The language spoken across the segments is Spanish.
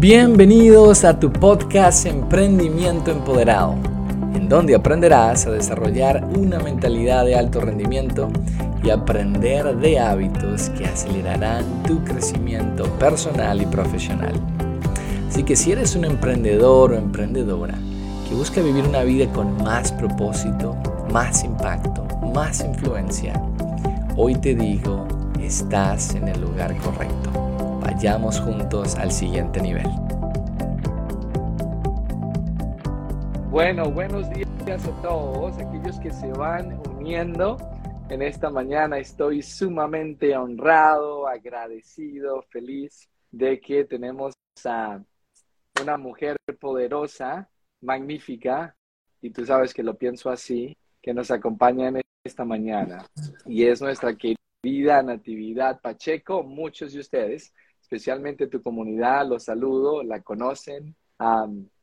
Bienvenidos a tu podcast Emprendimiento Empoderado, en donde aprenderás a desarrollar una mentalidad de alto rendimiento y aprender de hábitos que acelerarán tu crecimiento personal y profesional. Así que si eres un emprendedor o emprendedora que busca vivir una vida con más propósito, más impacto, más influencia, hoy te digo, estás en el lugar correcto. Vayamos juntos al siguiente nivel. Bueno, buenos días a todos, aquellos que se van uniendo en esta mañana. Estoy sumamente honrado, agradecido, feliz de que tenemos a una mujer poderosa, magnífica, y tú sabes que lo pienso así, que nos acompaña en esta mañana. Y es nuestra querida Natividad Pacheco, muchos de ustedes especialmente tu comunidad, los saludo, la conocen,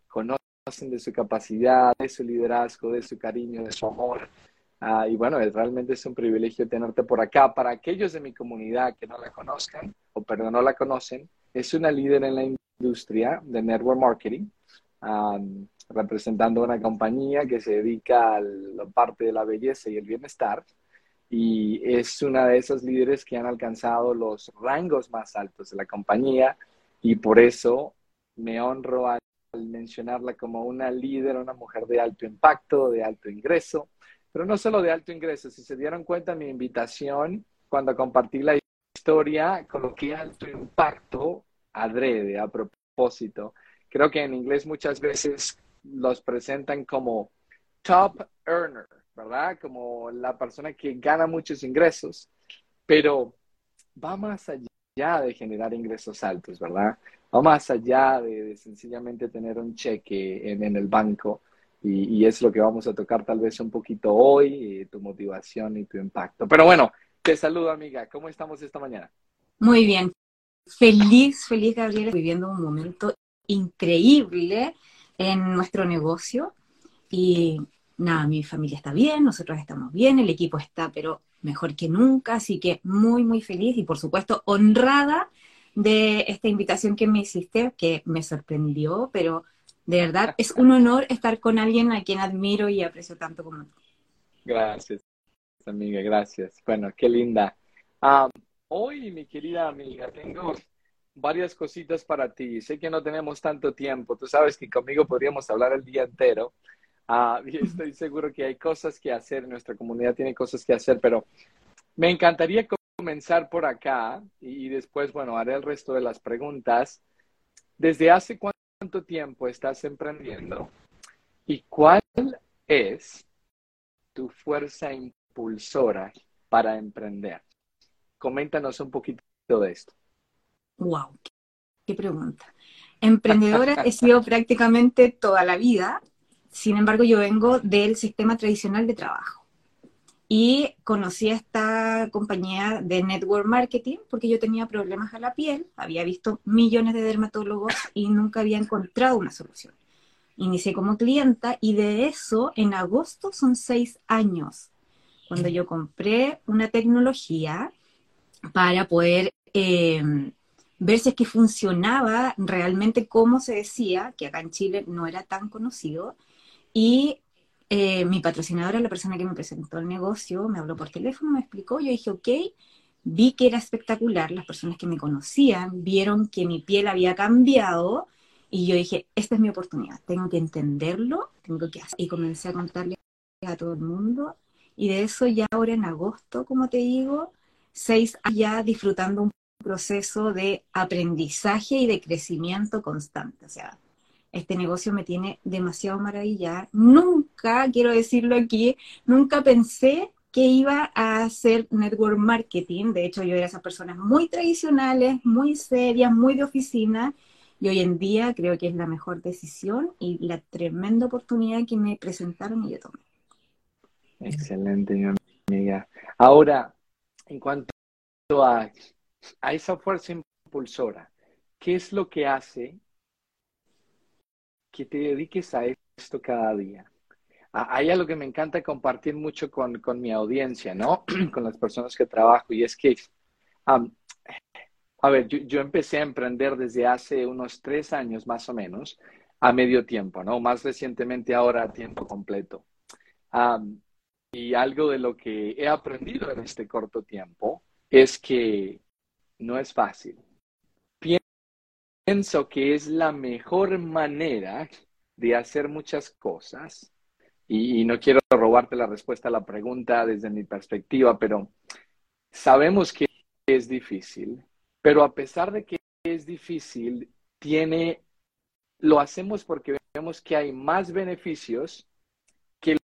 conocen de su capacidad, de su liderazgo, de su cariño, de su amor. Ah, y bueno, realmente es un privilegio tenerte por acá. Para aquellos de mi comunidad que no la conozcan, o perdón, no la conocen, es una líder en la industria de network marketing, representando una compañía que se dedica a la parte de la belleza y el bienestar y es una de esas líderes que han alcanzado los rangos más altos de la compañía y por eso me honro al mencionarla como una líder, una mujer de alto impacto, de alto ingreso, pero no solo de alto ingreso, si se dieron cuenta mi invitación cuando compartí la historia, coloqué alto impacto adrede, a propósito. Creo que en inglés muchas veces los presentan como top earner, ¿verdad? Como la persona que gana muchos ingresos, pero va más allá de generar ingresos altos, ¿verdad? Va más allá de, sencillamente tener un cheque en, el banco y, es lo que vamos a tocar tal vez un poquito hoy, tu motivación y tu impacto. Pero bueno, te saludo amiga, ¿cómo estamos esta mañana? Muy bien, feliz, feliz Gabriela, viviendo un momento increíble en nuestro negocio y nada, mi familia está bien, nosotros estamos bien, el equipo está, pero mejor que nunca, así que muy, muy feliz y por supuesto honrada de esta invitación que me hiciste, que me sorprendió, pero de verdad es un honor estar con alguien a quien admiro y aprecio tanto como tú. Gracias, amiga, gracias. Bueno, qué linda. hoy, mi querida amiga, tengo varias cositas para ti. Sé que no tenemos tanto tiempo, tú sabes que conmigo podríamos hablar el día entero, Ah, estoy seguro que hay cosas que hacer, nuestra comunidad tiene cosas que hacer, pero me encantaría comenzar por acá y después, bueno, haré el resto de las preguntas. ¿Desde hace cuánto tiempo estás emprendiendo? ¿Y cuál es tu fuerza impulsora para emprender? Coméntanos un poquito de esto. Wow, qué pregunta. Emprendedora he sido prácticamente toda la vida. Sin embargo, yo vengo del sistema tradicional de trabajo y conocí a esta compañía de network marketing porque yo tenía problemas a la piel, había visto millones de dermatólogos y nunca había encontrado una solución. Inicié como clienta y de eso en agosto son seis años, cuando yo compré una tecnología para poder eh, ver si es que funcionaba realmente como se decía, que acá en Chile no era tan conocido, y eh, mi patrocinadora, la persona que me presentó el negocio, me habló por teléfono, me explicó, yo dije, ok, vi que era espectacular, las personas que me conocían vieron que mi piel había cambiado y yo dije, esta es mi oportunidad, tengo que entenderlo, tengo que hacer. Y comencé a contarle a todo el mundo y de eso ya ahora en agosto, como te digo, seis ya disfrutando un proceso de aprendizaje y de crecimiento constante. O sea, este negocio me tiene demasiado maravillada. Nunca, quiero decirlo aquí, nunca pensé que iba a hacer network marketing. De hecho, yo era esas personas muy tradicionales, muy serias, muy de oficina. Y hoy en día creo que es la mejor decisión y la tremenda oportunidad que me presentaron y yo tomé. Excelente, mi amiga. Ahora, en cuanto a, a esa fuerza impulsora, ¿qué es lo que hace que te dediques a esto cada día. Hay algo que me encanta compartir mucho con, mi audiencia, ¿no? con las personas que trabajo, y es que A ver, yo, empecé a emprender desde hace unos tres años más o menos, a medio tiempo, ¿no? Más recientemente ahora a tiempo completo. y algo de lo que he aprendido en este corto tiempo es que no es fácil. Pienso que es la mejor manera de hacer muchas cosas. Y, y no quiero robarte la respuesta a la pregunta desde mi perspectiva, pero sabemos que es difícil, pero a pesar de que es difícil, tiene, lo hacemos porque vemos que hay más beneficios que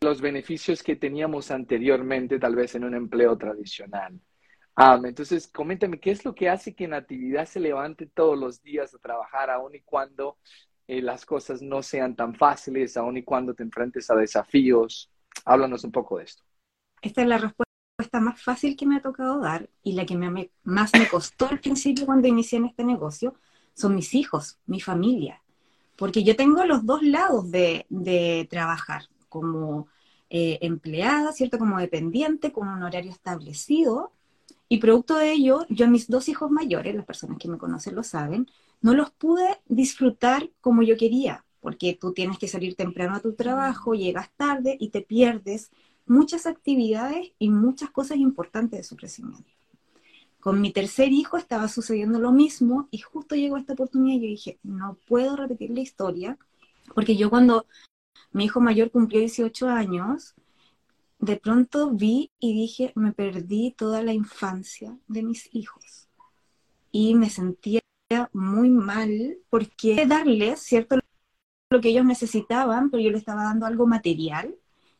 los beneficios que teníamos anteriormente, tal vez en un empleo tradicional. Entonces, coméntame, ¿qué es lo que hace que Natividad se levante todos los días a trabajar, aun y cuando eh, las cosas no sean tan fáciles, aun y cuando te enfrentes a desafíos? Háblanos un poco de esto. Esta es la respuesta más fácil que me ha tocado dar y la que me, más me costó al principio cuando inicié en este negocio son mis hijos, mi familia. Porque yo tengo los dos lados de, de trabajar, como eh, empleada, ¿cierto? Como dependiente, con un horario establecido. Y producto de ello, yo a mis dos hijos mayores, las personas que me conocen lo saben, no los pude disfrutar como yo quería, porque tú tienes que salir temprano a tu trabajo, llegas tarde y te pierdes muchas actividades y muchas cosas importantes de su crecimiento. Con mi tercer hijo estaba sucediendo lo mismo y justo llegó esta oportunidad y yo dije, no puedo repetir la historia, porque yo cuando mi hijo mayor cumplió 18 años, de pronto vi y dije, me perdí toda la infancia de mis hijos. Y me sentía muy mal porque darles, ¿cierto? Lo que ellos necesitaban, pero yo les estaba dando algo material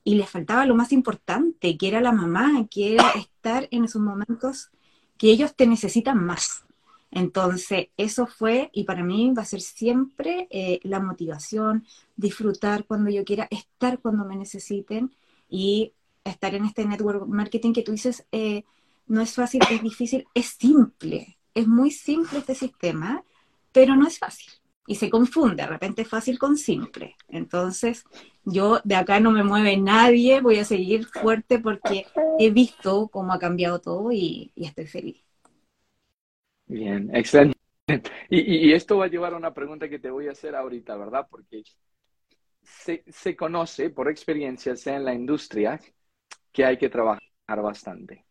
y les faltaba lo más importante, que era la mamá, que era estar en esos momentos que ellos te necesitan más. Entonces, eso fue, y para mí va a ser siempre eh, la motivación, disfrutar cuando yo quiera, estar cuando me necesiten y estar en este network marketing que tú dices, eh, no es fácil, es difícil, es simple, es muy simple este sistema, pero no es fácil y se confunde, de repente fácil con simple. Entonces, yo de acá no me mueve nadie, voy a seguir fuerte porque he visto cómo ha cambiado todo y, estoy feliz. Bien, excelente. Y, esto va a llevar a una pregunta que te voy a hacer ahorita, ¿verdad? Porque se, se conoce por experiencia, sea en la industria, que hay que trabajar bastante,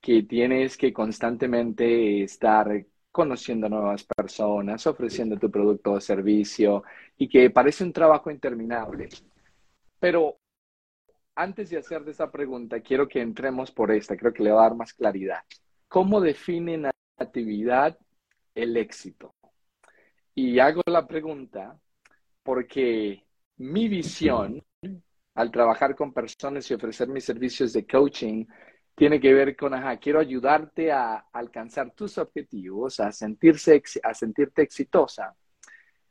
que tienes que constantemente estar conociendo nuevas personas, ofreciendo tu producto o servicio y que parece un trabajo interminable. Pero antes de hacer esa pregunta, quiero que entremos por esta, creo que le va a dar más claridad. ¿Cómo define actividad el éxito? Y hago la pregunta porque mi visión al trabajar con personas y ofrecer mis servicios de coaching tiene que ver con, ajá, quiero ayudarte a alcanzar tus objetivos, a, sentirse, a sentirte exitosa.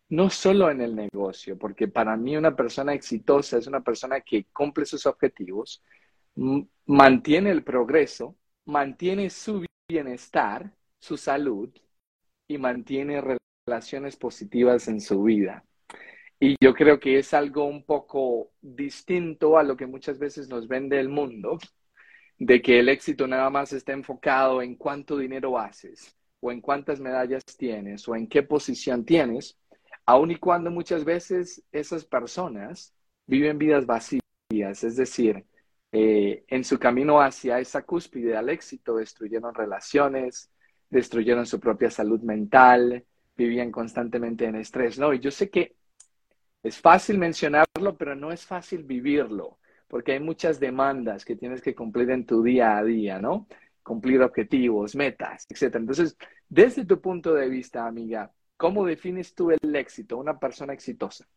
No solo en el negocio, porque para mí una persona exitosa es una persona que cumple sus objetivos, mantiene el progreso, mantiene su bienestar, su salud y mantiene relaciones positivas en su vida. Y yo creo que es algo un poco distinto a lo que muchas veces nos vende el mundo, de que el éxito nada más está enfocado en cuánto dinero haces, o en cuántas medallas tienes, o en qué posición tienes, aun y cuando muchas veces esas personas viven vidas vacías, es decir, eh, en su camino hacia esa cúspide al éxito destruyeron relaciones, destruyeron su propia salud mental, vivían constantemente en estrés, ¿no? Y yo sé que es fácil mencionarlo, pero no es fácil vivirlo porque hay muchas demandas que tienes que cumplir en tu día a día, ¿no? Cumplir objetivos, metas, etc. Entonces, desde tu punto de vista, amiga, ¿cómo defines tú el éxito, una persona exitosa?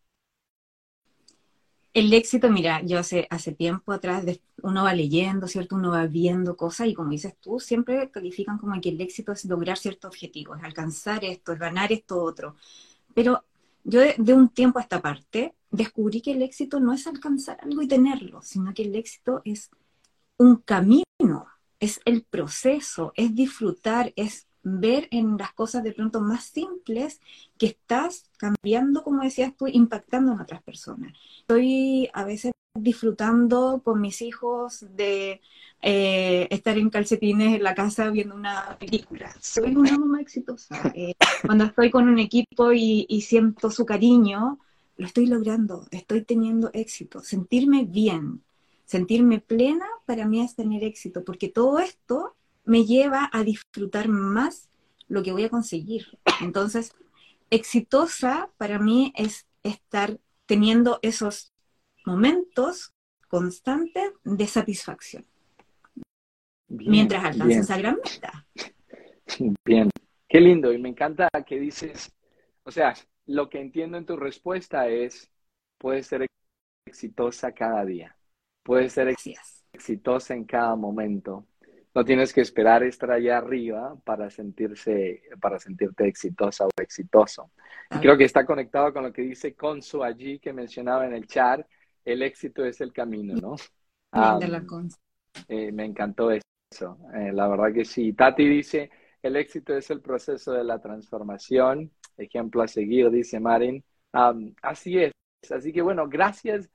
El éxito, mira, yo hace, hace tiempo atrás uno va leyendo, ¿cierto? Uno va viendo cosas y como dices tú, siempre califican como que el éxito es lograr ciertos objetivos, es alcanzar esto, es ganar esto otro. Pero yo de, un tiempo a esta parte descubrí que el éxito no es alcanzar algo y tenerlo, sino que el éxito es un camino, es el proceso, es disfrutar, es ver en las cosas de pronto más simples que estás cambiando, como decías tú, impactando en otras personas. Soy a veces disfrutando con mis hijos de eh, estar en calcetines en la casa viendo una película. Soy una mamá exitosa. Eh, cuando estoy con un equipo y, y, siento su cariño, lo estoy logrando, estoy teniendo éxito. Sentirme bien, sentirme plena, para mí es tener éxito, porque todo esto me lleva a disfrutar más lo que voy a conseguir. Entonces, exitosa para mí es estar teniendo esos momentos constantes de satisfacción. mientras alcances esa gran meta. Bien, qué lindo. Y me encanta que dices, o sea, lo que entiendo en tu respuesta es, puedes ser exitosa cada día, puedes ser exitosa en cada momento. No tienes que esperar estar allá arriba para sentirse, para sentirte exitosa o exitoso. Y creo que está conectado con lo que dice Consu allí que mencionaba en el chat. El éxito es el camino, ¿no? eh, me encantó eso. Eh, la verdad que sí. Tati dice, el éxito es el proceso de la transformación. Ejemplo a seguir, dice Marin. así es. Así que bueno, gracias.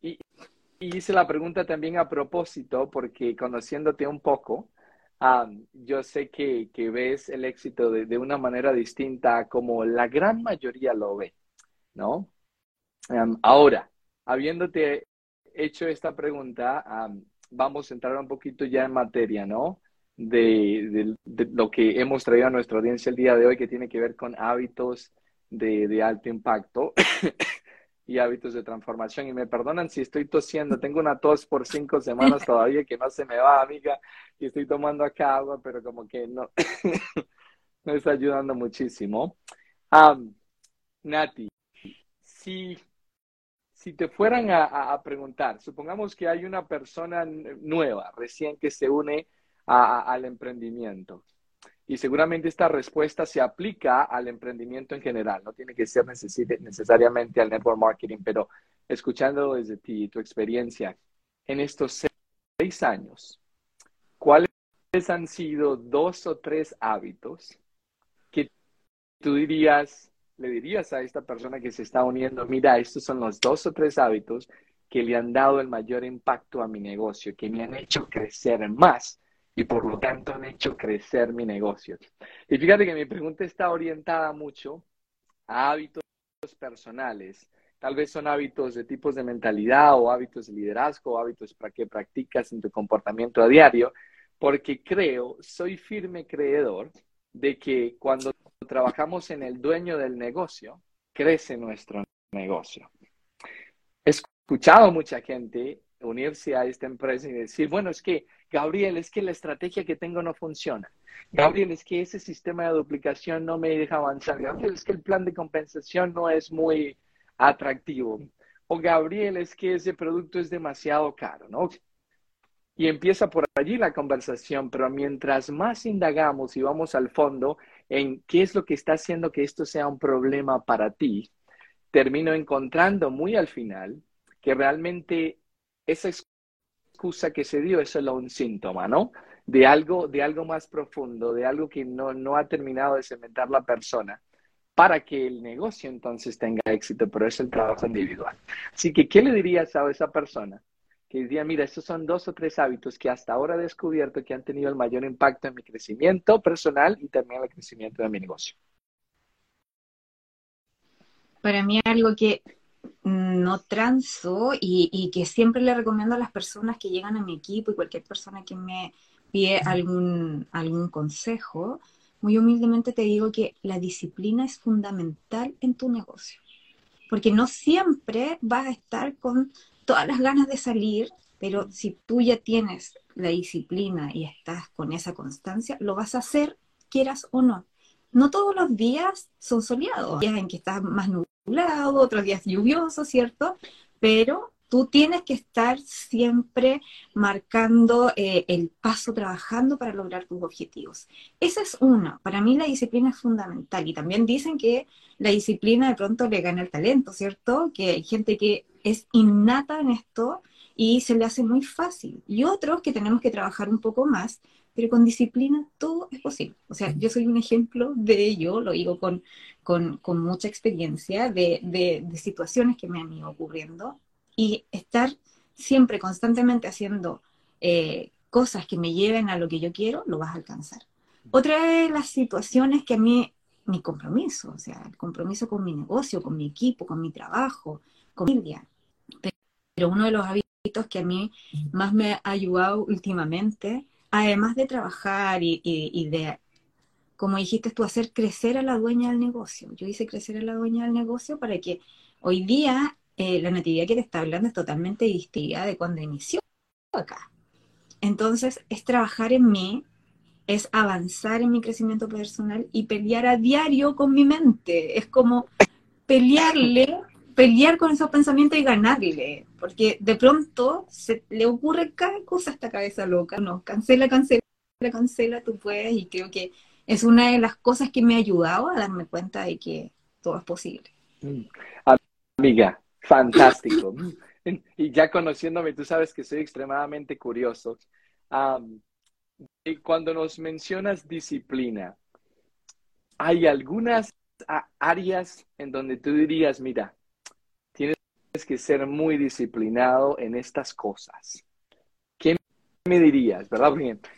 Y, y hice la pregunta también a propósito, porque conociéndote un poco, yo sé que, que, ves el éxito de, de, una manera distinta como la gran mayoría lo ve, ¿no? ahora, habiéndote hecho esta pregunta, vamos a entrar un poquito ya en materia, ¿no? De, lo que hemos traído a nuestra audiencia el día de hoy, que tiene que ver con hábitos de, alto impacto. y hábitos de transformación. Y me perdonan si estoy tosiendo, tengo una tos por cinco semanas todavía que no se me va, amiga, y estoy tomando acá agua, pero como que no, me está ayudando muchísimo. Nati, si, si te fueran a, a, preguntar, supongamos que hay una persona nueva, recién que se une al emprendimiento, y seguramente esta respuesta se aplica al emprendimiento en general, no tiene que ser necesariamente al network marketing, pero escuchando desde ti, tu experiencia, en estos seis años, ¿cuáles han sido dos o tres hábitos que tú dirías, le dirías a esta persona que se está uniendo, mira, estos son los dos o tres hábitos que le han dado el mayor impacto a mi negocio, que me han hecho crecer más y por lo tanto han hecho crecer mi negocio. Y fíjate que mi pregunta está orientada mucho a hábitos personales. Tal vez son hábitos de tipos de mentalidad o hábitos de liderazgo o hábitos para que practicas en tu comportamiento a diario, porque creo, soy firme creedor de que cuando trabajamos en el dueño del negocio, crece nuestro negocio. He escuchado mucha gente unirse a esta empresa y decir, bueno, es que Gabriel, es que la estrategia que tengo no funciona. Gabriel, es que ese sistema de duplicación no me deja avanzar. Gabriel, es que el plan de compensación no es muy atractivo. O Gabriel, es que ese producto es demasiado caro, ¿no? Y empieza por allí la conversación, pero mientras más indagamos y vamos al fondo en qué es lo que está haciendo que esto sea un problema para ti, termino encontrando muy al final que realmente esa excusa que se dio es solo un síntoma, ¿no? De algo, de algo más profundo, de algo que no, no ha terminado de cementar la persona para que el negocio entonces tenga éxito, pero es el trabajo individual. Así que, ¿qué le dirías a esa persona? Que diría, mira, estos son dos o tres hábitos que hasta ahora he descubierto que han tenido el mayor impacto en mi crecimiento personal y también el crecimiento de mi negocio. Para mí algo que no transo y, que siempre le recomiendo a las personas que llegan a mi equipo y cualquier persona que me pide algún, algún consejo, muy humildemente te digo que la disciplina es fundamental en tu negocio, porque no siempre vas a estar con todas las ganas de salir, pero si tú ya tienes la disciplina y estás con esa constancia, lo vas a hacer quieras o no. No todos los días son soleados, días en que estás más nublado, otros días lluvioso, ¿cierto? Pero tú tienes que estar siempre marcando eh, el paso, trabajando para lograr tus objetivos. Esa es una. Para mí la disciplina es fundamental. Y también dicen que la disciplina de pronto le gana el talento, ¿cierto? Que hay gente que es innata en esto y se le hace muy fácil. Y otros que tenemos que trabajar un poco más pero con disciplina todo es posible. O sea, yo soy un ejemplo de ello, lo digo con, con, mucha experiencia, de, de, situaciones que me han ido ocurriendo. Y estar siempre constantemente haciendo eh, cosas que me lleven a lo que yo quiero, lo vas a alcanzar. Otra de las situaciones que a mí, mi compromiso, o sea, el compromiso con mi negocio, con mi equipo, con mi trabajo, con mi familia. Pero uno de los hábitos que a mí más me ha ayudado últimamente, además de trabajar y, y de, como dijiste tú, hacer crecer a la dueña del negocio. Yo hice crecer a la dueña del negocio para que hoy día eh, la natividad que te está hablando es totalmente distinta de cuando inició acá. Entonces, es trabajar en mí, es avanzar en mi crecimiento personal y pelear a diario con mi mente. Es como pelearle, pelear con esos pensamientos y ganarle. Porque de pronto se le ocurre cada cosa a esta cabeza loca. No, cancela, cancela, cancela, tú puedes. Y creo que es una de las cosas que me ha ayudado a darme cuenta de que todo es posible. Mm. Amiga, Fantástico. y ya conociéndome, tú sabes que soy extremadamente curioso. y cuando nos mencionas disciplina, ¿hay algunas áreas en donde tú dirías, mira, tienes que ser muy disciplinado en estas cosas? ¿Qué me dirías, verdad?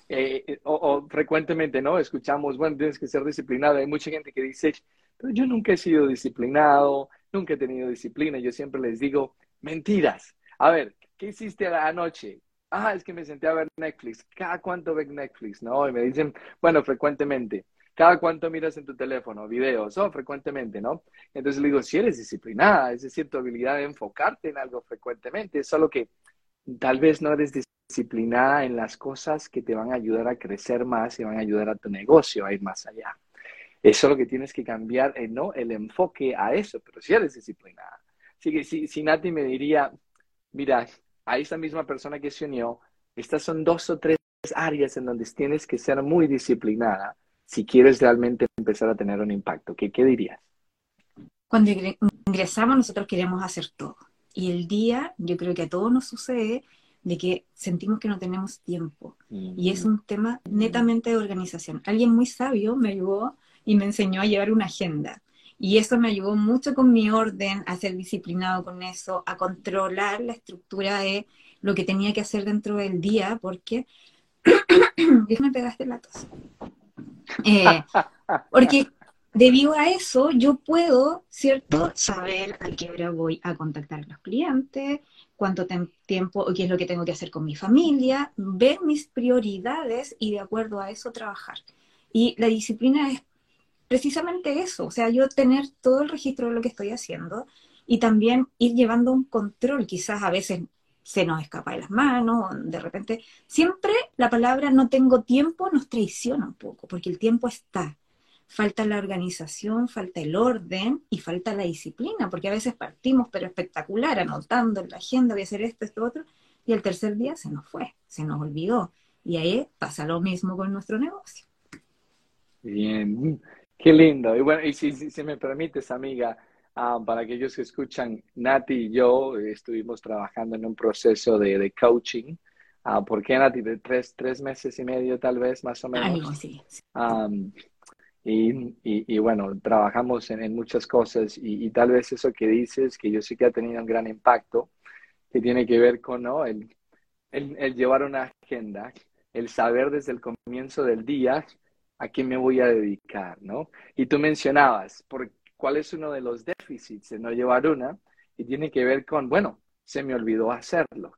Eh, eh, o, frecuentemente, ¿no? Escuchamos, bueno, tienes que ser disciplinado. Hay mucha gente que dice, pero yo nunca he sido disciplinado, nunca he tenido disciplina. Yo siempre les digo, mentiras. A ver, ¿qué hiciste anoche? Ah, es que me senté a ver Netflix. ¿Cada cuánto ves Netflix? No, y me dicen, bueno, frecuentemente. ¿Cada cuánto miras en tu teléfono? Videos, oh, frecuentemente, ¿no? Entonces le digo, si eres disciplinada, es decir, tu habilidad de enfocarte en algo frecuentemente, solo que tal vez no eres disciplinada en las cosas que te van a ayudar a crecer más y van a ayudar a tu negocio a ir más allá. Eso es lo que tienes que cambiar, eh, ¿no? El enfoque a eso, pero si eres disciplinada. Así que si, si Nati me diría, mira, a esa misma persona que se unió, estas son dos o tres áreas en donde tienes que ser muy disciplinada si quieres realmente empezar a tener un impacto. ¿Qué, qué dirías? Cuando ingresamos nosotros queremos hacer todo. Y el día, yo creo que a todos nos sucede de que sentimos que no tenemos tiempo. Y es un tema netamente de organización. Alguien muy sabio me ayudó y me enseñó a llevar una agenda. Y eso me ayudó mucho con mi orden, a ser disciplinado con eso, a controlar la estructura de lo que tenía que hacer dentro del día, porque... me pegaste la tos. Eh, porque debido a eso yo puedo, ¿cierto?, saber a qué hora voy a contactar a los clientes, cuánto tiempo o qué es lo que tengo que hacer con mi familia, ver mis prioridades y de acuerdo a eso trabajar. Y la disciplina es precisamente eso, o sea, yo tener todo el registro de lo que estoy haciendo y también ir llevando un control, quizás a veces se nos escapa de las manos, de repente, siempre la palabra no tengo tiempo nos traiciona un poco, porque el tiempo está. Falta la organización, falta el orden y falta la disciplina, porque a veces partimos, pero espectacular, anotando en la agenda, voy a hacer esto, esto, otro, y el tercer día se nos fue, se nos olvidó. Y ahí pasa lo mismo con nuestro negocio. Bien, Qué lindo. Y bueno, y si, si, me permites, amiga, ah, para aquellos que escuchan, Nati y yo estuvimos trabajando en un proceso de, de coaching. Uh, ¿Por qué, Nati? De tres, tres meses y medio, tal vez, más o menos. sí. y, y, y, bueno, trabajamos en, en muchas cosas y, y, tal vez eso que dices, que yo sí que ha tenido un gran impacto, que tiene que ver con ¿no? el, el, el llevar una agenda, el saber desde el comienzo del día a qué me voy a dedicar, ¿no? Y tú mencionabas, por, ¿cuál es uno de los déficits de no llevar una? Y tiene que ver con, bueno, se me olvidó hacerlo,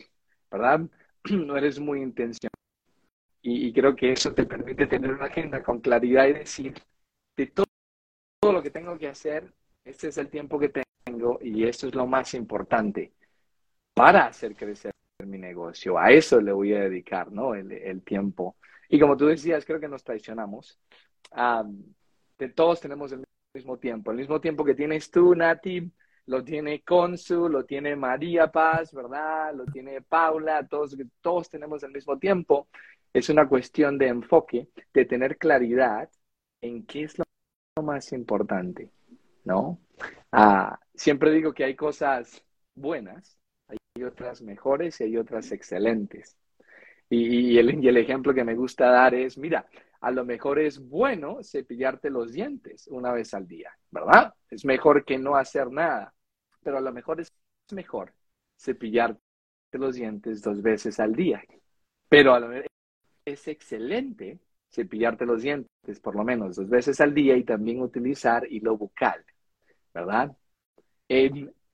¿verdad? No eres muy intencional. Y, creo que eso te permite tener una agenda con claridad y decir, de todo, todo lo que tengo que hacer, este es el tiempo que tengo y esto es lo más importante para hacer crecer mi negocio. A eso le voy a dedicar, ¿no? El, el tiempo. Y como tú decías, creo que nos traicionamos. todos tenemos el mismo tiempo. El mismo tiempo que tienes tú, Nati, lo tiene Consu, lo tiene María Paz, ¿verdad? Lo tiene Paula, todos, todos tenemos el mismo tiempo. Es una cuestión de enfoque, de tener claridad en qué es lo más importante, ¿no? Ah, siempre digo que hay cosas buenas, hay otras mejores y hay otras excelentes. Y, el, ejemplo que me gusta dar es, mira, a lo mejor es bueno cepillarte los dientes una vez al día, ¿verdad? Es mejor que no hacer nada, pero a lo mejor es mejor cepillarte los dientes dos veces al día. Pero a lo mejor es excelente cepillarte los dientes por lo menos dos veces al día y también utilizar hilo bucal, ¿verdad?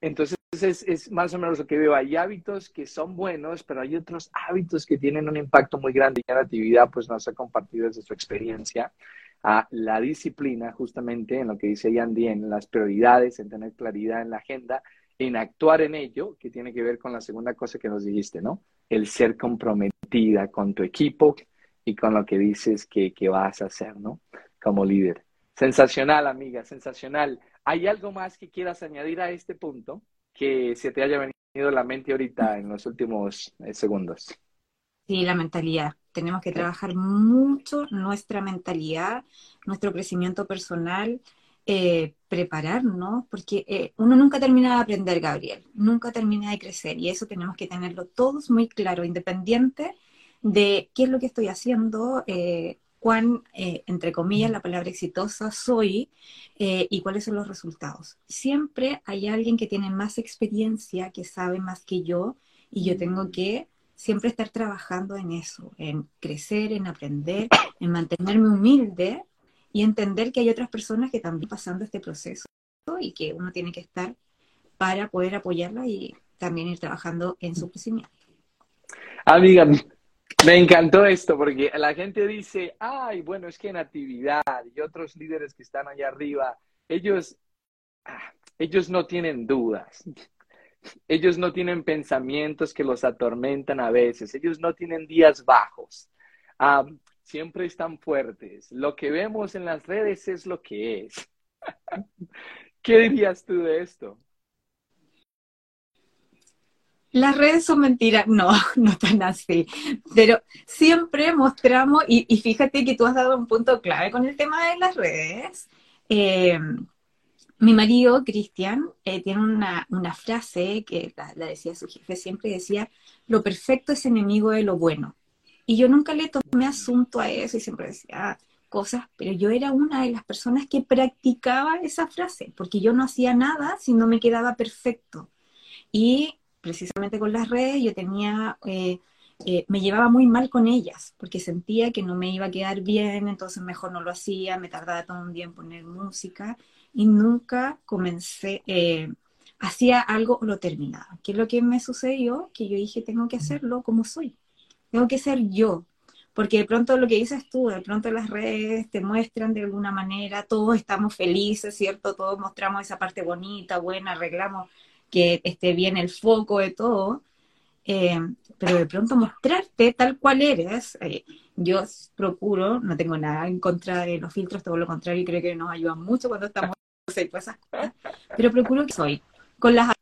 entonces es, es, más o menos lo que veo. Hay hábitos que son buenos, pero hay otros hábitos que tienen un impacto muy grande y la actividad pues nos ha compartido desde su experiencia a la disciplina justamente en lo que dice Yandy, en las prioridades, en tener claridad en la agenda, en actuar en ello, que tiene que ver con la segunda cosa que nos dijiste, ¿no? El ser comprometida con tu equipo, y con lo que dices que, vas a hacer, ¿no? Como líder. Sensacional, amiga, sensacional. ¿Hay algo más que quieras añadir a este punto que se te haya venido a la mente ahorita en los últimos eh, segundos? Sí, la mentalidad. Tenemos que trabajar mucho nuestra mentalidad, nuestro crecimiento personal, eh, prepararnos, porque eh, uno nunca termina de aprender, Gabriel, nunca termina de crecer y eso tenemos que tenerlo todos muy claro, independiente de qué es lo que estoy haciendo, eh, cuán, eh, entre comillas, la palabra exitosa soy eh, y cuáles son los resultados. Siempre hay alguien que tiene más experiencia, que sabe más que yo, y yo tengo que siempre estar trabajando en eso, en crecer, en aprender, en mantenerme humilde y entender que hay otras personas que también pasando este proceso y que uno tiene que estar para poder apoyarla y también ir trabajando en su crecimiento. Amiga, me encantó esto porque la gente dice, ay, bueno, es que Natividad y otros líderes que están allá arriba, ellos, ah, ellos no tienen dudas. Ellos no tienen pensamientos que los atormentan a veces. Ellos no tienen días bajos. Ah, siempre están fuertes. Lo que vemos en las redes es lo que es. ¿Qué dirías tú de esto? Las redes son mentiras, no, no tan así, pero siempre mostramos, y, fíjate que tú has dado un punto clave con el tema de las redes. Eh, mi marido, Cristian, eh, tiene una, frase que la, decía su jefe, siempre decía, lo perfecto es enemigo de lo bueno. Y yo nunca le tomé asunto a eso y siempre decía cosas, pero yo era una de las personas que practicaba esa frase, porque yo no hacía nada si no me quedaba perfecto. Y precisamente con las redes, yo tenía, eh, eh, me llevaba muy mal con ellas, porque sentía que no me iba a quedar bien, entonces mejor no lo hacía, me tardaba todo un día en poner música y nunca comencé, eh, hacía algo o lo terminaba. ¿Qué es lo que me sucedió? Que yo dije, tengo que hacerlo como soy, tengo que ser yo, porque de pronto lo que dices tú, de pronto las redes te muestran de alguna manera, todos estamos felices, ¿cierto? Todos mostramos esa parte bonita, buena, arreglamos que esté bien el foco de todo, eh, pero de pronto mostrarte tal cual eres. Eh, yo procuro, no tengo nada en contra de los filtros, todo lo contrario, creo que nos ayudan mucho cuando estamos en esas cosas, pero procuro que soy, con las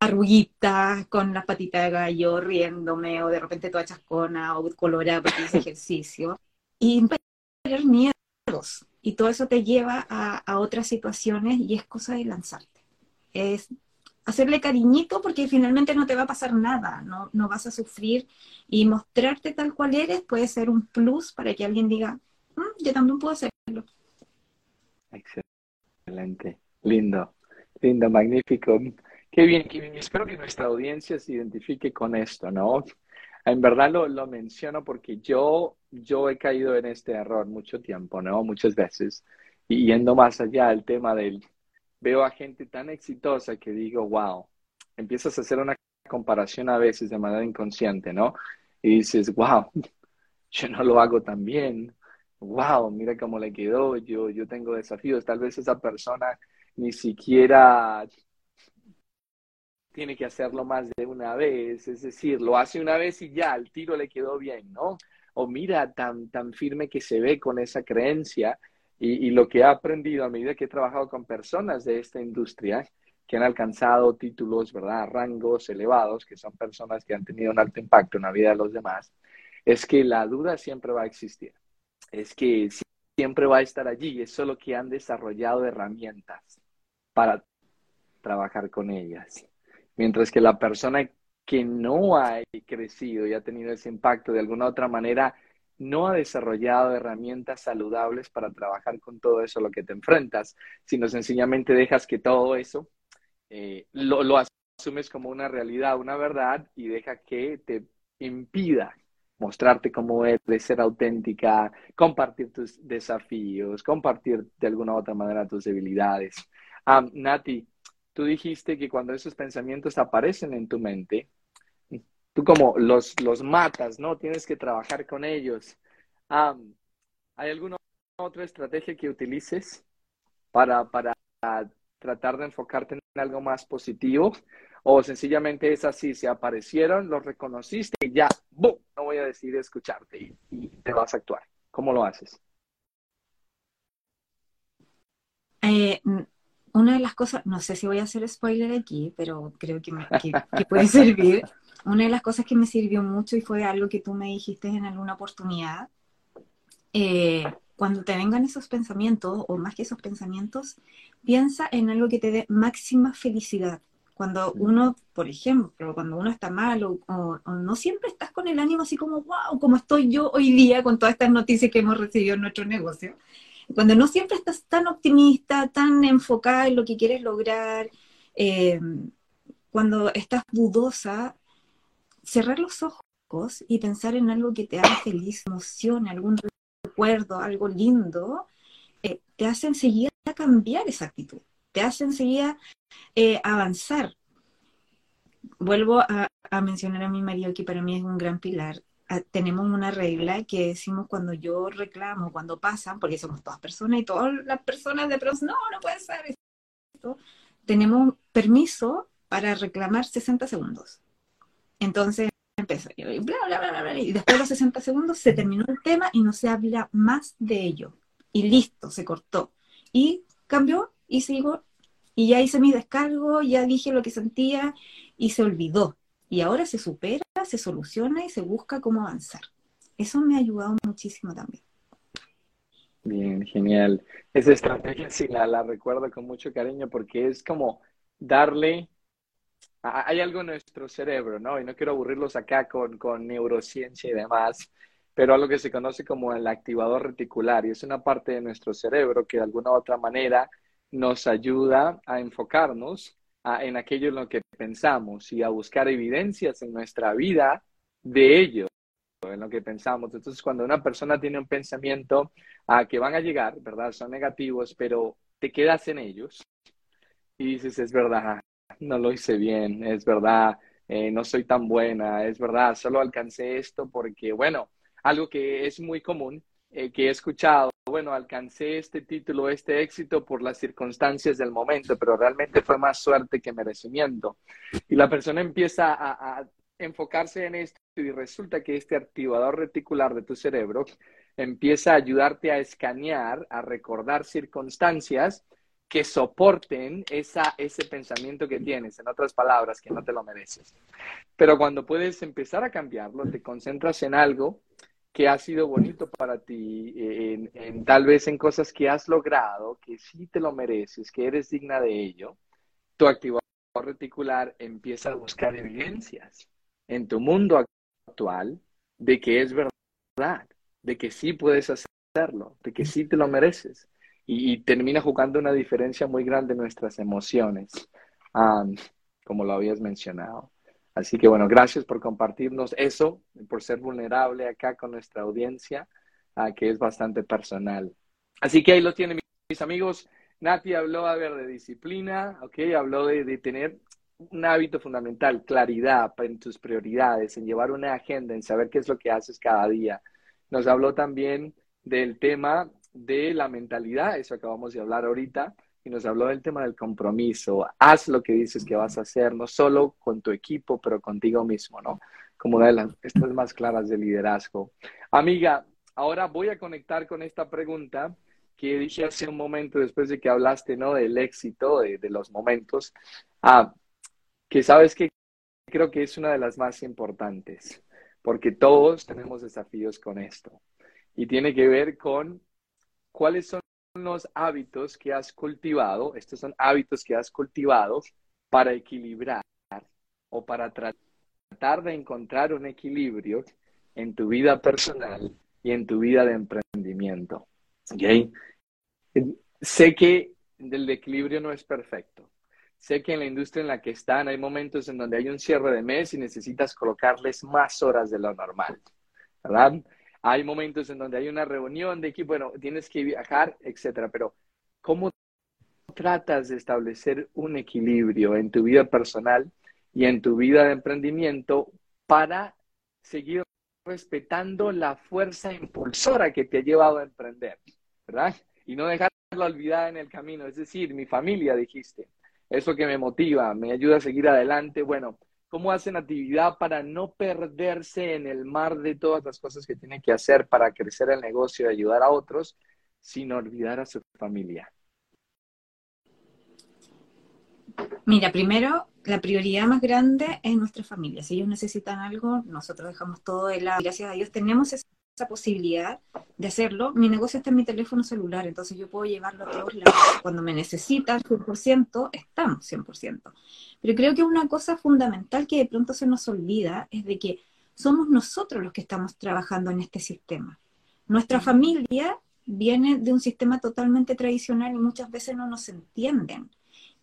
arruguitas, con las patitas de gallo, riéndome, o de repente toda chascona, o colorada porque hice ejercicio, y tener miedos, y todo eso te lleva a, a otras situaciones y es cosa de lanzarte es hacerle cariñito porque finalmente no te va a pasar nada, no, no vas a sufrir y mostrarte tal cual eres puede ser un plus para que alguien diga, mm, yo también puedo hacerlo. Excelente, lindo, lindo, magnífico. Qué bien, qué bien. Espero que nuestra audiencia se identifique con esto, ¿no? En verdad lo, lo menciono porque yo, yo he caído en este error mucho tiempo, ¿no? Muchas veces. Y yendo más allá del tema del veo a gente tan exitosa que digo, wow, empiezas a hacer una comparación a veces de manera inconsciente, ¿no? Y dices, wow, yo no lo hago tan bien, wow, mira cómo le quedó, yo, yo tengo desafíos, tal vez esa persona ni siquiera tiene que hacerlo más de una vez, es decir, lo hace una vez y ya, el tiro le quedó bien, ¿no? O mira tan, tan firme que se ve con esa creencia y, lo que he aprendido a medida que he trabajado con personas de esta industria que han alcanzado títulos, ¿verdad? Rangos elevados, que son personas que han tenido un alto impacto en la vida de los demás, es que la duda siempre va a existir. Es que siempre va a estar allí. Es solo que han desarrollado herramientas para trabajar con ellas. Mientras que la persona que no ha crecido y ha tenido ese impacto de alguna otra manera no ha desarrollado herramientas saludables para trabajar con todo eso a lo que te enfrentas, sino sencillamente dejas que todo eso eh, lo, lo asumes como una realidad, una verdad y deja que te impida mostrarte cómo eres, ser auténtica, compartir tus desafíos, compartir de alguna u otra manera tus debilidades. Nati, tú dijiste que cuando esos pensamientos aparecen en tu mente, tú como los, los matas, ¿no? Tienes que trabajar con ellos. ¿Hay alguna otra estrategia que utilices para, para tratar de enfocarte en algo más positivo? ¿O sencillamente es así, se aparecieron, los reconociste y ya, ¡boom! No voy a decidir escucharte y, te vas a actuar. ¿Cómo lo haces? Eh, una de las cosas, no sé si voy a hacer spoiler aquí, pero creo que, puede servir. Una de las cosas que me sirvió mucho y fue algo que tú me dijiste en alguna oportunidad, eh, cuando te vengan esos pensamientos, o más que esos pensamientos, piensa en algo que te dé máxima felicidad. Cuando uno, por ejemplo, cuando uno está mal o, o, no siempre estás con el ánimo así como, wow, como estoy yo hoy día con todas estas noticias que hemos recibido en nuestro negocio. Cuando no siempre estás tan optimista, tan enfocada en lo que quieres lograr, eh, cuando estás dudosa, cerrar los ojos y pensar en algo que te haga feliz, emoción, algún recuerdo, algo lindo, eh, te hace enseguida cambiar esa actitud, te hace enseguida eh, avanzar. Vuelvo a, a mencionar a mi marido, que para mí es un gran pilar tenemos una regla que decimos cuando yo reclamo, cuando pasan, porque somos todas personas y todas las personas de pronto, no, no puede ser esto, tenemos permiso para reclamar 60 segundos. Entonces empezó, y, bla, bla, bla, bla, y después de los 60 segundos se terminó el tema y no se habla más de ello. Y listo, se cortó. Y cambió y sigo, y ya hice mi descargo, ya dije lo que sentía y se olvidó y ahora se supera, se soluciona y se busca cómo avanzar. Eso me ha ayudado muchísimo también. Bien, genial. Esa estrategia sí la, recuerdo con mucho cariño porque es como darle, hay algo en nuestro cerebro, ¿no? Y no quiero aburrirlos acá con, con neurociencia y demás, pero algo que se conoce como el activador reticular y es una parte de nuestro cerebro que de alguna u otra manera nos ayuda a enfocarnos en aquello en lo que pensamos y a buscar evidencias en nuestra vida de ello, en lo que pensamos. Entonces, cuando una persona tiene un pensamiento a que van a llegar, ¿verdad? Son negativos, pero te quedas en ellos y dices, es verdad, no lo hice bien, es verdad, eh, no soy tan buena, es verdad, solo alcancé esto porque, bueno, algo que es muy común, eh, que he escuchado bueno, alcancé este título, este éxito por las circunstancias del momento, pero realmente fue más suerte que merecimiento. Y la persona empieza a, enfocarse en esto y resulta que este activador reticular de tu cerebro empieza a ayudarte a escanear, a recordar circunstancias que soporten esa, ese pensamiento que tienes, en otras palabras, que no te lo mereces. Pero cuando puedes empezar a cambiarlo, te concentras en algo que ha sido bonito para ti, en, tal vez en cosas que has logrado, que sí te lo mereces, que eres digna de ello, tu activador reticular empieza a buscar evidencias en tu mundo actual de que es verdad, de que sí puedes hacerlo, de que sí te lo mereces. Y, termina jugando una diferencia muy grande en nuestras emociones, como lo habías mencionado. Así que bueno, gracias por compartirnos eso, por ser vulnerable acá con nuestra audiencia, uh, que es bastante personal. Así que ahí lo tienen mis amigos. Nati habló, a ver, de disciplina, ¿ok? Habló de, de tener un hábito fundamental, claridad en tus prioridades, en llevar una agenda, en saber qué es lo que haces cada día. Nos habló también del tema de la mentalidad, eso acabamos de hablar ahorita, y nos habló del tema del compromiso. Haz lo que dices que vas a hacer, no solo con tu equipo, pero contigo mismo, ¿no? Como una de las estas más claras de liderazgo. Amiga, ahora voy a conectar con esta pregunta que dije hace un momento después de que hablaste, ¿no? Del éxito, de, de los momentos. Ah, que sabes que creo que es una de las más importantes, porque todos tenemos desafíos con esto. Y tiene que ver con cuáles son los hábitos que has cultivado, estos son hábitos que has cultivado para equilibrar o para tratar de encontrar un equilibrio en tu vida personal y en tu vida de emprendimiento. ¿Okay? Sé que el equilibrio no es perfecto. sé que en la industria en la que están hay momentos en donde hay un cierre de mes y necesitas colocarles más horas de lo normal, ¿verdad? Hay momentos en donde hay una reunión de equipo, bueno, tienes que viajar, etcétera, pero ¿cómo tratas de establecer un equilibrio en tu vida personal y en tu vida de emprendimiento para seguir respetando la fuerza impulsora que te ha llevado a emprender, ¿verdad? Y no dejarla olvidada en el camino, es decir, mi familia, dijiste, eso que me motiva, me ayuda a seguir adelante. Bueno, ¿cómo hacen actividad para no perderse en el mar de todas las cosas que tienen que hacer para crecer el negocio y ayudar a otros sin olvidar a su familia? Mira, primero, la prioridad más grande es nuestra familia. Si ellos necesitan algo, nosotros dejamos todo de lado. Gracias a Dios tenemos esa posibilidad de hacerlo. Mi negocio está en mi teléfono celular, entonces yo puedo llevarlo a todos lados. Cuando me necesitan 100%, estamos 100%. Pero creo que una cosa fundamental que de pronto se nos olvida es de que somos nosotros los que estamos trabajando en este sistema. Nuestra familia viene de un sistema totalmente tradicional y muchas veces no nos entienden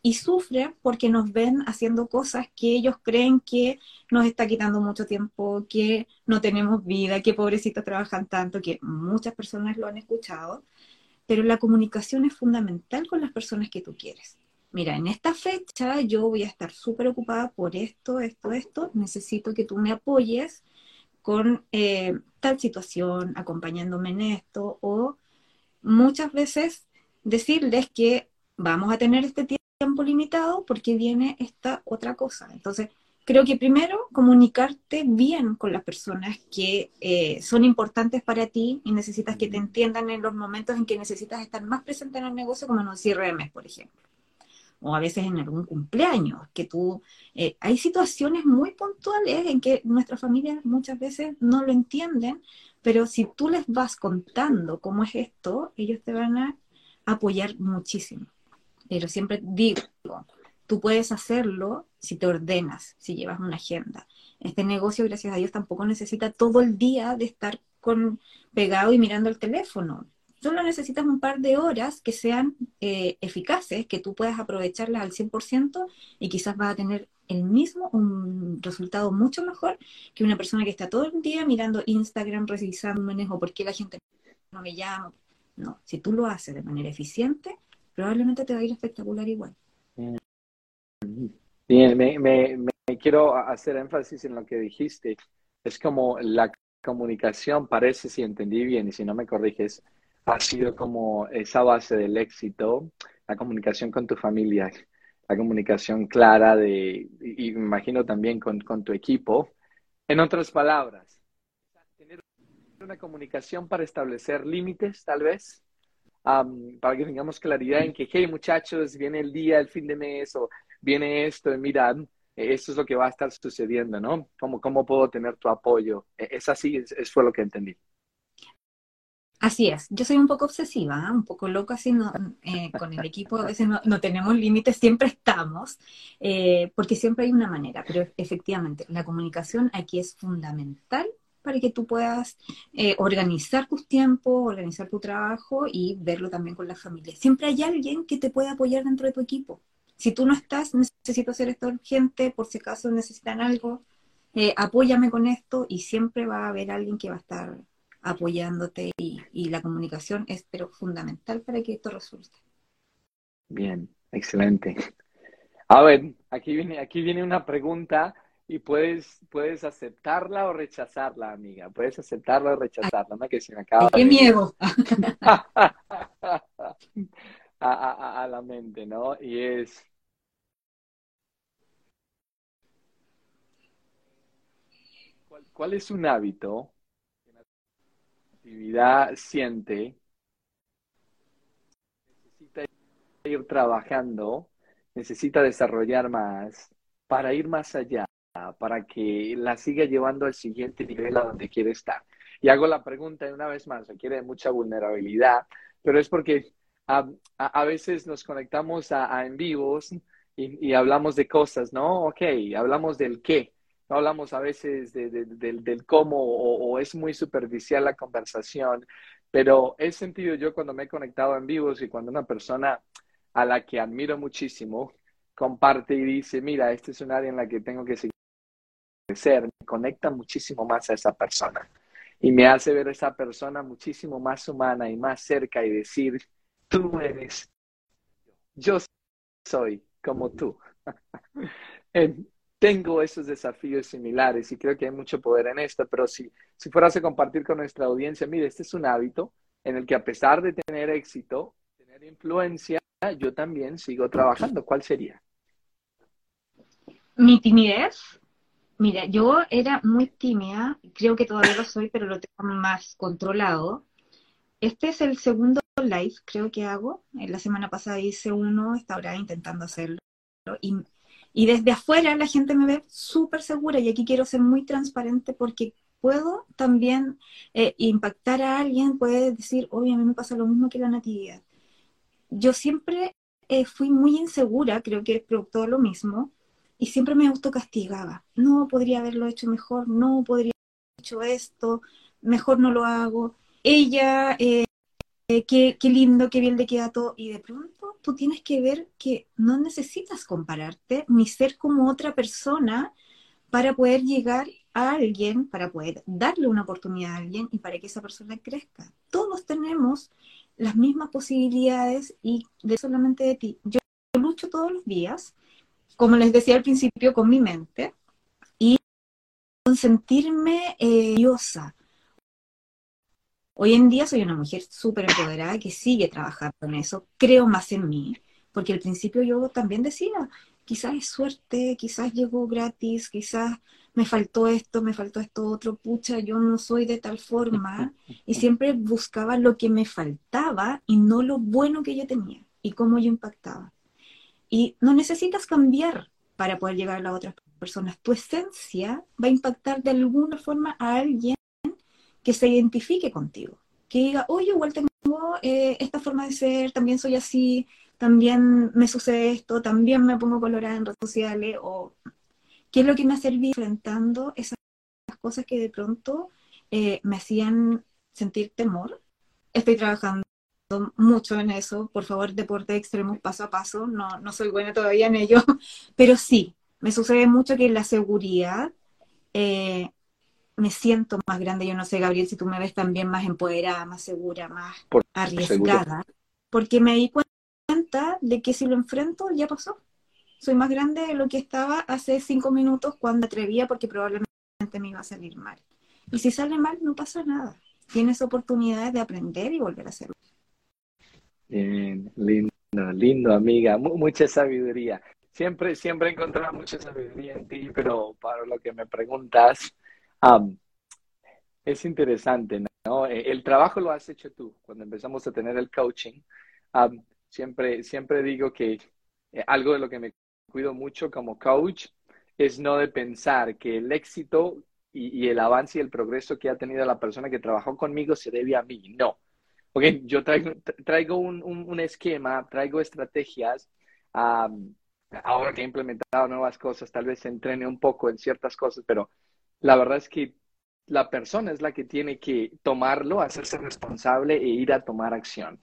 y sufren porque nos ven haciendo cosas que ellos creen que nos está quitando mucho tiempo, que no tenemos vida, que pobrecitos trabajan tanto, que muchas personas lo han escuchado, pero la comunicación es fundamental con las personas que tú quieres. Mira, en esta fecha yo voy a estar súper ocupada por esto, esto, esto, necesito que tú me apoyes con eh, tal situación, acompañándome en esto, o muchas veces decirles que vamos a tener este tiempo tiempo limitado porque viene esta otra cosa. Entonces, creo que primero comunicarte bien con las personas que eh, son importantes para ti y necesitas que te entiendan en los momentos en que necesitas estar más presente en el negocio, como en un cierre de mes, por ejemplo. O a veces en algún cumpleaños, que tú... Eh, hay situaciones muy puntuales en que nuestras familias muchas veces no lo entienden, pero si tú les vas contando cómo es esto, ellos te van a apoyar muchísimo. Pero siempre digo, tú puedes hacerlo si te ordenas, si llevas una agenda. Este negocio, gracias a Dios, tampoco necesita todo el día de estar con, pegado y mirando el teléfono. Solo necesitas un par de horas que sean eh, eficaces, que tú puedas aprovecharlas al 100% y quizás vas a tener el mismo, un resultado mucho mejor que una persona que está todo el día mirando Instagram, revisando o por qué la gente no me llama. No, si tú lo haces de manera eficiente, probablemente te va a ir espectacular igual. Bien, me, quiero hacer énfasis en lo que dijiste. Es como la comunicación, parece, si entendí bien y si no me corriges, ha sido como esa base del éxito, la comunicación con tu familia, la comunicación clara de, y me imagino también con, con tu equipo. En otras palabras, tener una comunicación para establecer límites, tal vez, para que tengamos claridad en que, hey muchachos, viene el día, el fin de mes, o viene esto, y mirad, esto es lo que va a estar sucediendo, ¿no? ¿Cómo, cómo puedo tener tu apoyo? E, es así, es, fue lo que entendí. Así es, yo soy un poco obsesiva, ¿eh? un poco loca así no, eh, con el equipo, a veces no, no tenemos límites, siempre estamos, eh, porque siempre hay una manera, pero efectivamente la comunicación aquí es fundamental para que tú puedas eh, organizar tus tiempos, organizar tu trabajo y verlo también con la familia. Siempre hay alguien que te puede apoyar dentro de tu equipo. Si tú no estás, necesito hacer esto urgente, por si acaso necesitan algo, eh, apóyame con esto y siempre va a haber alguien que va a estar apoyándote y, y la comunicación es pero fundamental para que esto resulte. Bien, excelente. A ver, aquí viene, aquí viene una pregunta y puedes, puedes aceptarla o rechazarla, amiga. Puedes aceptarla o rechazarla, ¿no? Que se me acaba. ¡Qué miedo! a, la mente, ¿no? Y es. ¿Cuál, es un hábito que la actividad siente necesita ir trabajando, necesita desarrollar más para ir más allá? Para que la siga llevando al siguiente nivel a donde quiere estar. Y hago la pregunta una vez más, requiere mucha vulnerabilidad, pero es porque a, veces nos conectamos a, en vivos y, hablamos de cosas, ¿no? Ok, hablamos del qué, no hablamos a veces del, cómo o, es muy superficial la conversación, pero he sentido yo cuando me he conectado en vivos y cuando una persona a la que admiro muchísimo comparte y dice, mira, este es un área en la que tengo que seguir crecer, me conecta muchísimo más a esa persona y me hace ver a esa persona muchísimo más humana y más cerca y decir, tú eres, yo soy como tú. Tengo esos desafíos similares y creo que hay mucho poder en esto, pero si, si fueras a compartir con nuestra audiencia, mire, este es un hábito en el que a pesar de tener éxito, tener influencia, yo también sigo trabajando. ¿Cuál sería? Mi timidez. Mira, yo era muy tímida, creo que todavía lo soy, pero lo tengo más controlado. Este es el segundo live, creo que hago. La semana pasada hice uno, esta hora intentando hacerlo. Y, y desde afuera la gente me ve súper segura y aquí quiero ser muy transparente porque puedo también eh, impactar a alguien, puede decir, oye, a mí me pasa lo mismo que la natividad. Yo siempre eh, fui muy insegura, creo que es producto de lo mismo, y siempre me autocastigaba. No podría haberlo hecho mejor, no podría haber hecho esto, mejor no lo hago. Ella, eh, qué, qué lindo, qué bien le queda todo. Y de pronto tú tienes que ver que no necesitas compararte ni ser como otra persona para poder llegar a alguien, para poder darle una oportunidad a alguien y para que esa persona crezca. Todos tenemos las mismas posibilidades y de solamente de ti. Yo lucho todos los días, como les decía al principio, con mi mente y con sentirme eh, Hoy en día soy una mujer súper empoderada que sigue trabajando en eso, creo más en mí, porque al principio yo también decía, quizás es suerte, quizás llegó gratis, quizás me faltó esto, me faltó esto otro, pucha, yo no soy de tal forma, y siempre buscaba lo que me faltaba y no lo bueno que yo tenía y cómo yo impactaba. Y no necesitas cambiar para poder llegar a las otras personas. Tu esencia va a impactar de alguna forma a alguien que se identifique contigo, que diga, oye, igual tengo eh, esta forma de ser, también soy así, también me sucede esto, también me pongo colorada en redes sociales, o qué es lo que me ha servido enfrentando esas cosas que de pronto eh, me hacían sentir temor. Estoy trabajando mucho en eso, por favor, deporte extremos paso a paso, no, no soy buena todavía en ello, pero sí, me sucede mucho que la seguridad eh, me siento más grande, yo no sé, Gabriel, si tú me ves también más empoderada, más segura, más arriesgada, porque me di cuenta de que si lo enfrento, ya pasó. Soy más grande de lo que estaba hace cinco minutos cuando atrevía porque probablemente me iba a salir mal. Y si sale mal, no pasa nada. Tienes oportunidades de aprender y volver a hacerlo. Bien, lindo, lindo, amiga. mucha sabiduría. Siempre, siempre he encontrado mucha sabiduría en ti, pero para lo que me preguntas, es interesante, ¿no? Eh, el trabajo lo has hecho tú. Cuando empezamos a tener el coaching, siempre, siempre digo que eh, algo de lo que me cuido mucho como coach es no de pensar que el éxito y, el avance y el progreso que ha tenido la persona que trabajó conmigo se debe a mí. No. Okay, yo traigo, traigo un, un, esquema, traigo estrategias. ahora que he implementado nuevas cosas, tal vez entrene un poco en ciertas cosas, pero la verdad es que la persona es la que tiene que tomarlo, hacerse responsable e ir a tomar acción.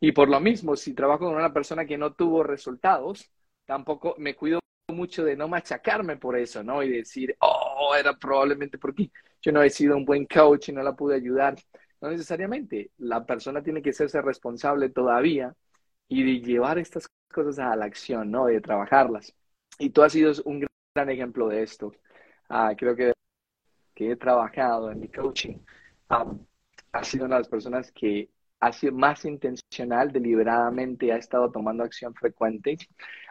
Y por lo mismo, si trabajo con una persona que no tuvo resultados, tampoco me cuido mucho de no machacarme por eso, ¿no? Y decir, oh, era probablemente porque yo no he sido un buen coach y no la pude ayudar. No necesariamente. La persona tiene que serse responsable todavía y de llevar estas cosas a la acción, ¿no? De trabajarlas. Y tú has sido un gran ejemplo de esto. Ah, creo que, que he trabajado en mi coaching. Um, has sido una de las personas que ha sido más intencional, deliberadamente ha estado tomando acción frecuente,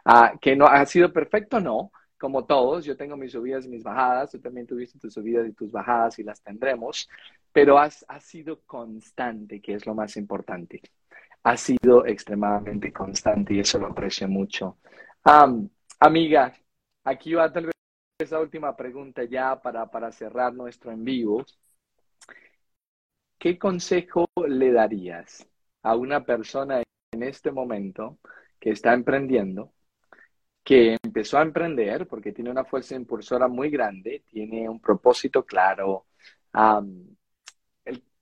ah, que no ha sido perfecto, no, como todos, yo tengo mis subidas y mis bajadas, tú también tuviste tus subidas y tus bajadas y las tendremos, pero has, sido constante, que es lo más importante. Ha sido extremadamente constante y eso lo aprecio mucho. amiga, aquí va tal vez esa última pregunta ya para, para cerrar nuestro en vivo. ¿qué consejo le darías a una persona en este momento que está emprendiendo, que empezó a emprender porque tiene una fuerza impulsora muy grande, tiene un propósito claro,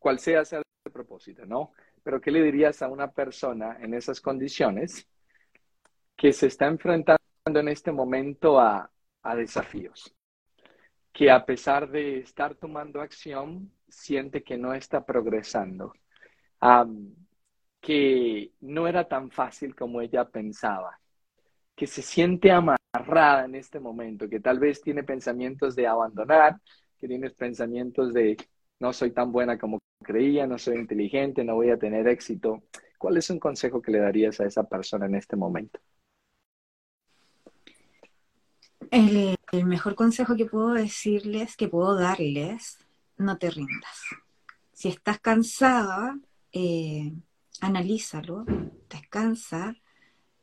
cual sea ese propósito, ¿no? Pero ¿qué le dirías a una persona en esas condiciones que se está enfrentando en este momento a, a desafíos, que a pesar de estar tomando acción, siente que no está progresando, que no era tan fácil como ella pensaba, que se siente amarrada en este momento, que tal vez tiene pensamientos de abandonar, que tiene pensamientos de no soy tan buena como creía, no soy inteligente, no voy a tener éxito. ¿Cuál es un consejo que le darías a esa persona en este momento? El, mejor consejo que puedo decirles, que puedo darles, no te rindas. Si estás cansada, eh, analízalo, descansa,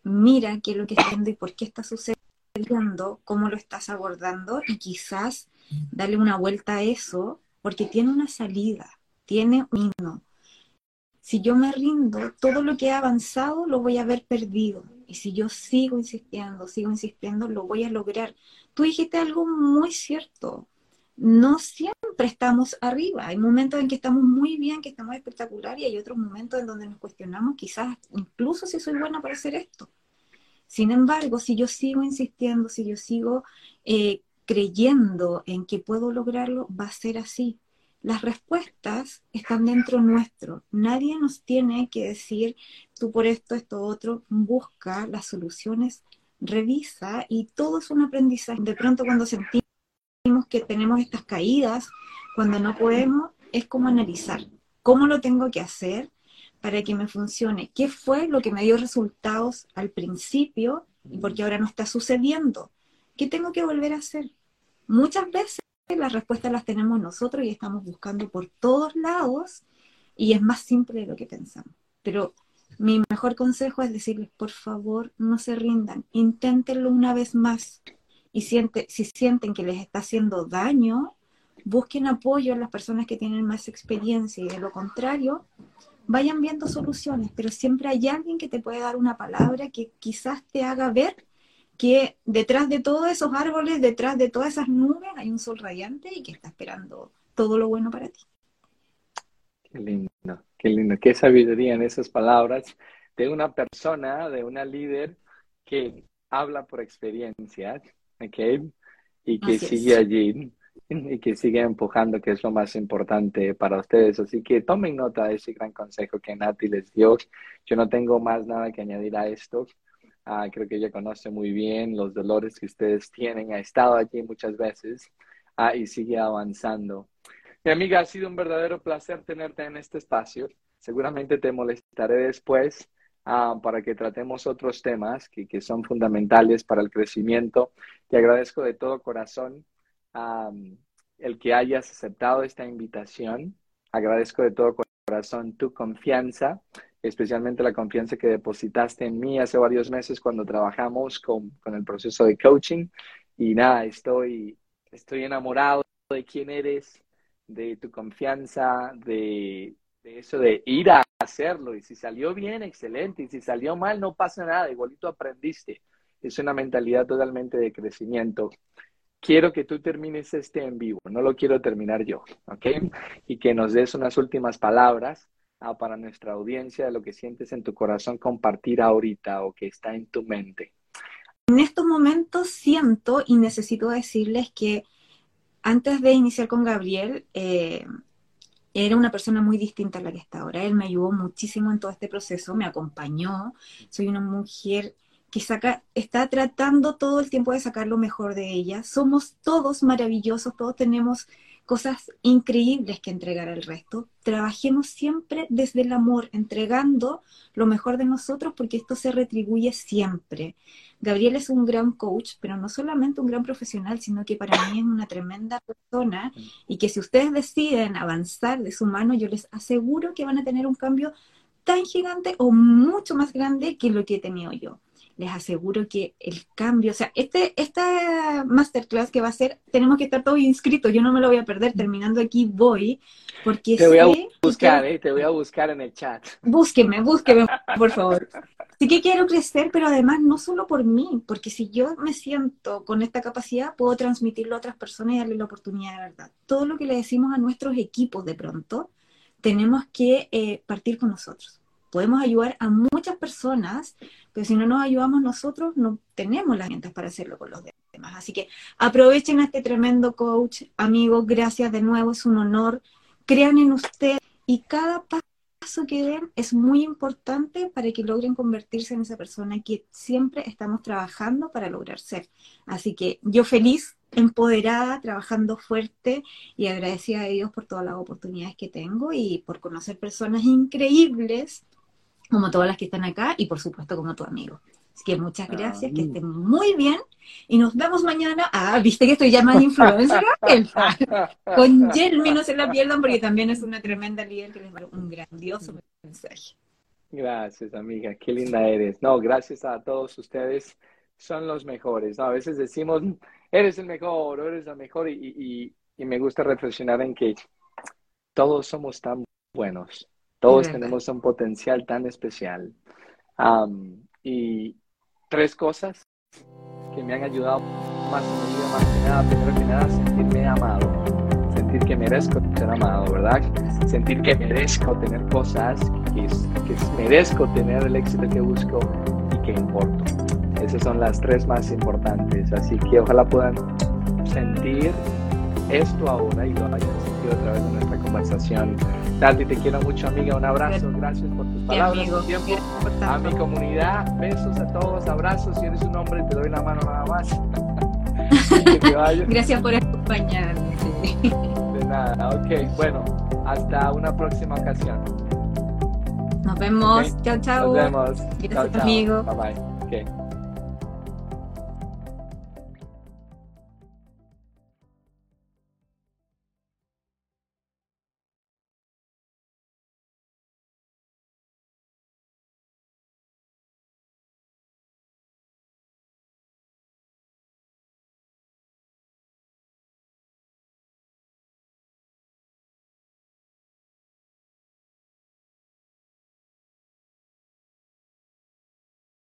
mira qué es lo que está haciendo y por qué está sucediendo, cómo lo estás abordando y quizás darle una vuelta a eso porque tiene una salida, tiene un himno. Si yo me rindo, todo lo que he avanzado lo voy a haber perdido. Y si yo sigo insistiendo, sigo insistiendo, lo voy a lograr. Tú dijiste algo muy cierto. No siempre estamos arriba. Hay momentos en que estamos muy bien, que estamos espectacular, y hay otros momentos en donde nos cuestionamos quizás incluso si soy buena para hacer esto. Sin embargo, si yo sigo insistiendo, si yo sigo eh, creyendo en que puedo lograrlo, va a ser así. Las respuestas están dentro nuestro. Nadie nos tiene que decir, tú por esto, esto, otro. Busca las soluciones, revisa y todo es un aprendizaje. De pronto cuando sentimos que tenemos estas caídas, cuando no podemos, es como analizar cómo lo tengo que hacer para que me funcione. ¿Qué fue lo que me dio resultados al principio y por qué ahora no está sucediendo? ¿Qué tengo que volver a hacer? Muchas veces las respuestas las tenemos nosotros y estamos buscando por todos lados y es más simple de lo que pensamos. Pero mi mejor consejo es decirles, por favor, no se rindan, inténtenlo una vez más. Y siente, si sienten que les está haciendo daño, busquen apoyo en las personas que tienen más experiencia y de lo contrario, vayan viendo soluciones, pero siempre hay alguien que te puede dar una palabra que quizás te haga ver que detrás de todos esos árboles, detrás de todas esas nubes, hay un sol radiante y que está esperando todo lo bueno para ti. Qué lindo, qué lindo, qué sabiduría en esas palabras de una persona, de una líder que habla por experiencia, ¿ok? Y que sigue allí y que sigue empujando, que es lo más importante para ustedes. Así que tomen nota de ese gran consejo que Nati les dio. Yo no tengo más nada que añadir a esto. Ah, creo que ella conoce muy bien los dolores que ustedes tienen. Ha estado aquí muchas veces ah, y sigue avanzando. Mi amiga, ha sido un verdadero placer tenerte en este espacio. Seguramente te molestaré después ah, para que tratemos otros temas que, que, son fundamentales para el crecimiento. Te agradezco de todo corazón el que hayas aceptado esta invitación. Agradezco de todo corazón tu confianza especialmente la confianza que depositaste en mí hace varios meses cuando trabajamos con, con el proceso de coaching. Y nada, estoy, estoy enamorado de quién eres, de tu confianza, de, de eso de ir a hacerlo. Y si salió bien, excelente. Y si salió mal, no pasa nada, igualito aprendiste. Es una mentalidad totalmente de crecimiento. Quiero que tú termines este en vivo, no lo quiero terminar yo, ¿ok? Y que nos des unas últimas palabras para nuestra audiencia de lo que sientes en tu corazón compartir ahorita o que está en tu mente? En estos momentos siento y necesito decirles que antes de iniciar con Gabriel, eh, era una persona muy distinta a la que está ahora. Él me ayudó muchísimo en todo este proceso, me acompañó. Soy una mujer que saca, está tratando todo el tiempo de sacar lo mejor de ella. Somos todos maravillosos, todos tenemos cosas increíbles que entregar al resto. Trabajemos siempre desde el amor, entregando lo mejor de nosotros porque esto se retribuye siempre. Gabriel es un gran coach, pero no solamente un gran profesional, sino que para mí es una tremenda persona y que si ustedes deciden avanzar de su mano, yo les aseguro que van a tener un cambio tan gigante o mucho más grande que lo que he tenido yo les aseguro que el cambio, o sea, este, esta masterclass que va a ser, tenemos que estar todos inscritos, yo no me lo voy a perder, terminando aquí voy, porque Te voy a buscar, eh, te voy a buscar en el chat. Búsqueme, búsqueme, por favor. Sí que quiero crecer, pero además no solo por mí, porque si yo me siento con esta capacidad, puedo transmitirlo a otras personas y darle la oportunidad de verdad. Todo lo que le decimos a nuestros equipos de pronto, tenemos que eh, partir con nosotros podemos ayudar a muchas personas, pero si no nos ayudamos nosotros, no tenemos las herramientas para hacerlo con los demás. Así que aprovechen a este tremendo coach, amigos, gracias de nuevo, es un honor. Crean en usted y cada paso que den es muy importante para que logren convertirse en esa persona que siempre estamos trabajando para lograr ser. Así que yo feliz empoderada, trabajando fuerte y agradecida a Dios por todas las oportunidades que tengo y por conocer personas increíbles como todas las que están acá y por supuesto como tu amigo. Así que muchas ah, gracias, que estén muy bien y nos vemos mañana. Ah, viste que estoy ya más influencer con Jeremy, no se la pierdan porque también es una tremenda líder que les va un grandioso mensaje. Gracias, amiga, qué linda eres. No, gracias a todos ustedes, son los mejores. A veces decimos, eres el mejor o eres la mejor y, me gusta reflexionar en que todos somos tan buenos, todos tenemos un potencial tan especial. y tres cosas que me han ayudado más en mi vida, más que nada, primero que nada, sentirme amado, sentir que merezco ser amado, ¿verdad? Sentir que merezco tener cosas, que, que merezco tener el éxito que busco y que importo. Esas son las tres más importantes, así que ojalá puedan sentir esto ahora y lo hayan sentido a través de nuestra conversación. Nati, te quiero mucho, amiga. Un abrazo. Gracias por tus palabras. tiempo. A mi comunidad, besos a todos, abrazos. Si eres un hombre, te doy la mano nada más. Gracias por acompañarme. De nada, ok. Bueno, hasta una próxima ocasión. Nos vemos. Chao, chao. Nos vemos. Gracias, amigo. Bye bye. Okay.